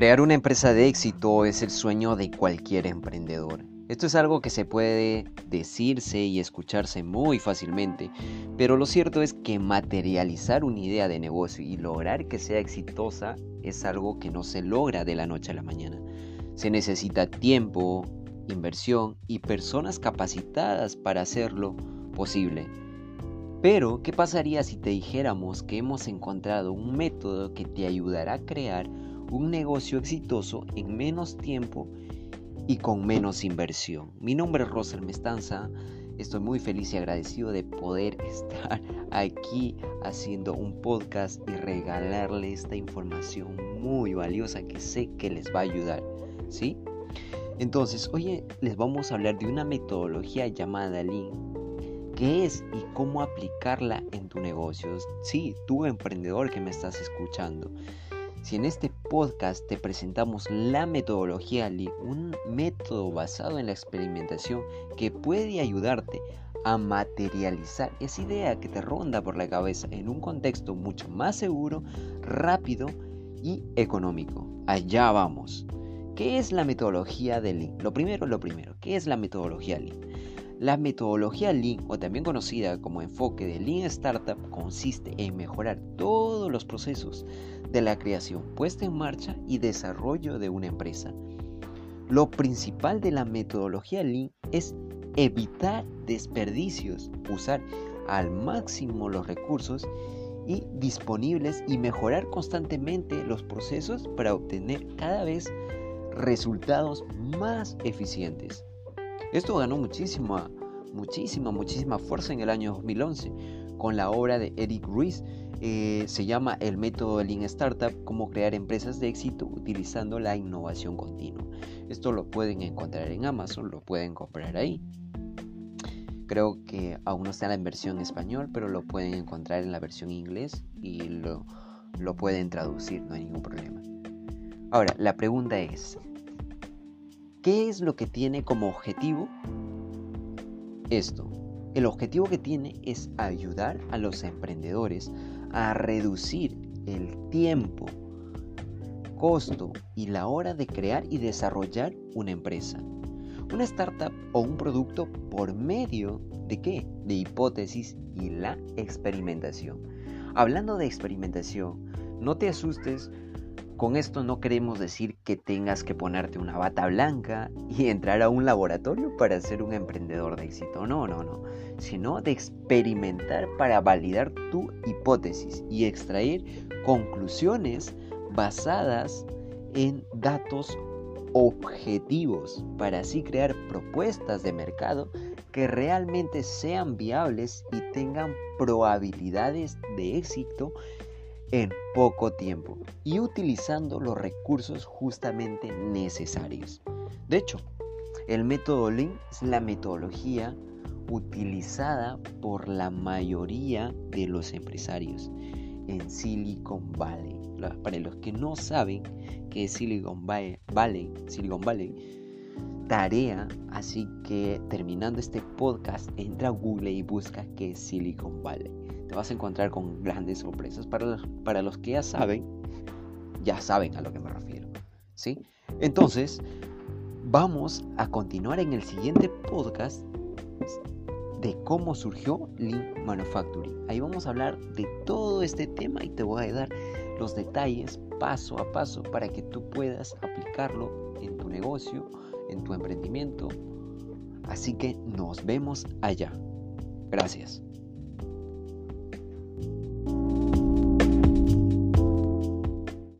Crear una empresa de éxito es el sueño de cualquier emprendedor. Esto es algo que se puede decirse y escucharse muy fácilmente, pero lo cierto es que materializar una idea de negocio y lograr que sea exitosa es algo que no se logra de la noche a la mañana. Se necesita tiempo, inversión y personas capacitadas para hacerlo posible. Pero, ¿qué pasaría si te dijéramos que hemos encontrado un método que te ayudará a crear un negocio exitoso en menos tiempo y con menos inversión. Mi nombre es Rosal Mestanza. Estoy muy feliz y agradecido de poder estar aquí haciendo un podcast y regalarle esta información muy valiosa que sé que les va a ayudar. ¿Sí? Entonces, hoy les vamos a hablar de una metodología llamada Lean. ¿Qué es y cómo aplicarla en tu negocio? Sí, tú emprendedor que me estás escuchando. Si en este podcast te presentamos la metodología Lean, un método basado en la experimentación que puede ayudarte a materializar esa idea que te ronda por la cabeza en un contexto mucho más seguro, rápido y económico. Allá vamos. ¿Qué es la metodología de Lean? Lo primero, lo primero, ¿qué es la metodología Lean? La metodología Lean, o también conocida como enfoque de Lean Startup, consiste en mejorar todos los procesos de la creación, puesta en marcha y desarrollo de una empresa. Lo principal de la metodología Lean es evitar desperdicios, usar al máximo los recursos y disponibles y mejorar constantemente los procesos para obtener cada vez resultados más eficientes. Esto ganó muchísima, muchísima, muchísima fuerza en el año 2011 con la obra de Eric Ruiz. Eh, se llama el método Lean Startup, cómo crear empresas de éxito utilizando la innovación continua. Esto lo pueden encontrar en Amazon, lo pueden comprar ahí. Creo que aún no está en la versión español, pero lo pueden encontrar en la versión inglés y lo, lo pueden traducir, no hay ningún problema. Ahora, la pregunta es, ¿Qué es lo que tiene como objetivo esto? El objetivo que tiene es ayudar a los emprendedores a reducir el tiempo, costo y la hora de crear y desarrollar una empresa, una startup o un producto por medio de qué? De hipótesis y la experimentación. Hablando de experimentación, no te asustes con esto no queremos decir que tengas que ponerte una bata blanca y entrar a un laboratorio para ser un emprendedor de éxito. No, no, no. Sino de experimentar para validar tu hipótesis y extraer conclusiones basadas en datos objetivos para así crear propuestas de mercado que realmente sean viables y tengan probabilidades de éxito en poco tiempo y utilizando los recursos justamente necesarios. De hecho, el método Lean es la metodología utilizada por la mayoría de los empresarios en Silicon Valley. Para los que no saben qué es Silicon Valley, Silicon Valley, tarea, así que terminando este podcast, entra a Google y busca qué es Silicon Valley te vas a encontrar con grandes sorpresas. Para los, para los que ya saben, ya saben a lo que me refiero. ¿sí? Entonces, vamos a continuar en el siguiente podcast de cómo surgió Lean Manufacturing. Ahí vamos a hablar de todo este tema y te voy a dar los detalles paso a paso para que tú puedas aplicarlo en tu negocio, en tu emprendimiento. Así que nos vemos allá. Gracias.